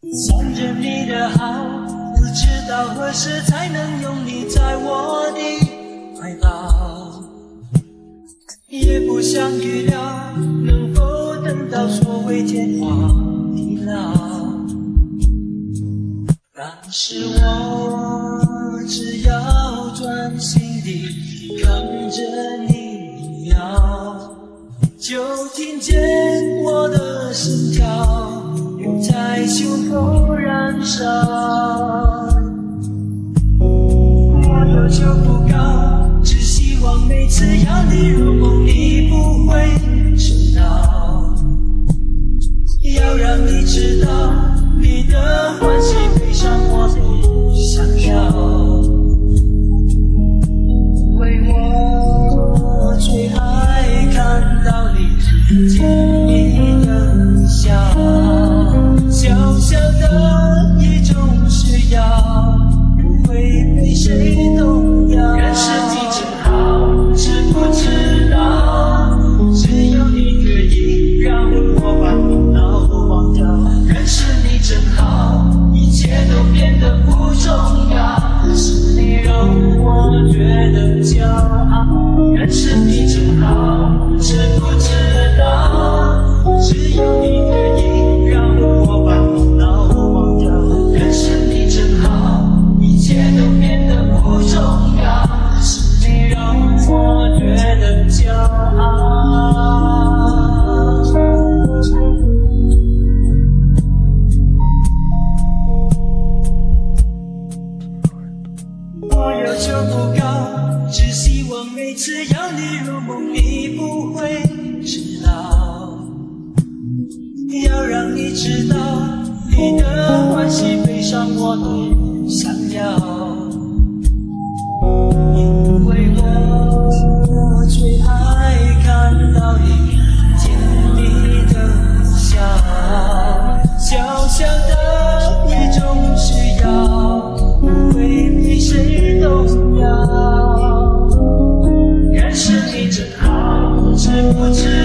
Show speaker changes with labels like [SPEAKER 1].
[SPEAKER 1] 想着你的好，不知道何时才能拥你在我的怀抱，也不想预料能否等到所谓天荒地老，但是我只要专心地看着你一秒，就听见我的心跳。胸口每次要你入梦，你不会知道。要让你知道，你的欢喜悲伤我都想要。因为我最爱看到你甜蜜的笑，小小的你总是要，不会比谁都。What's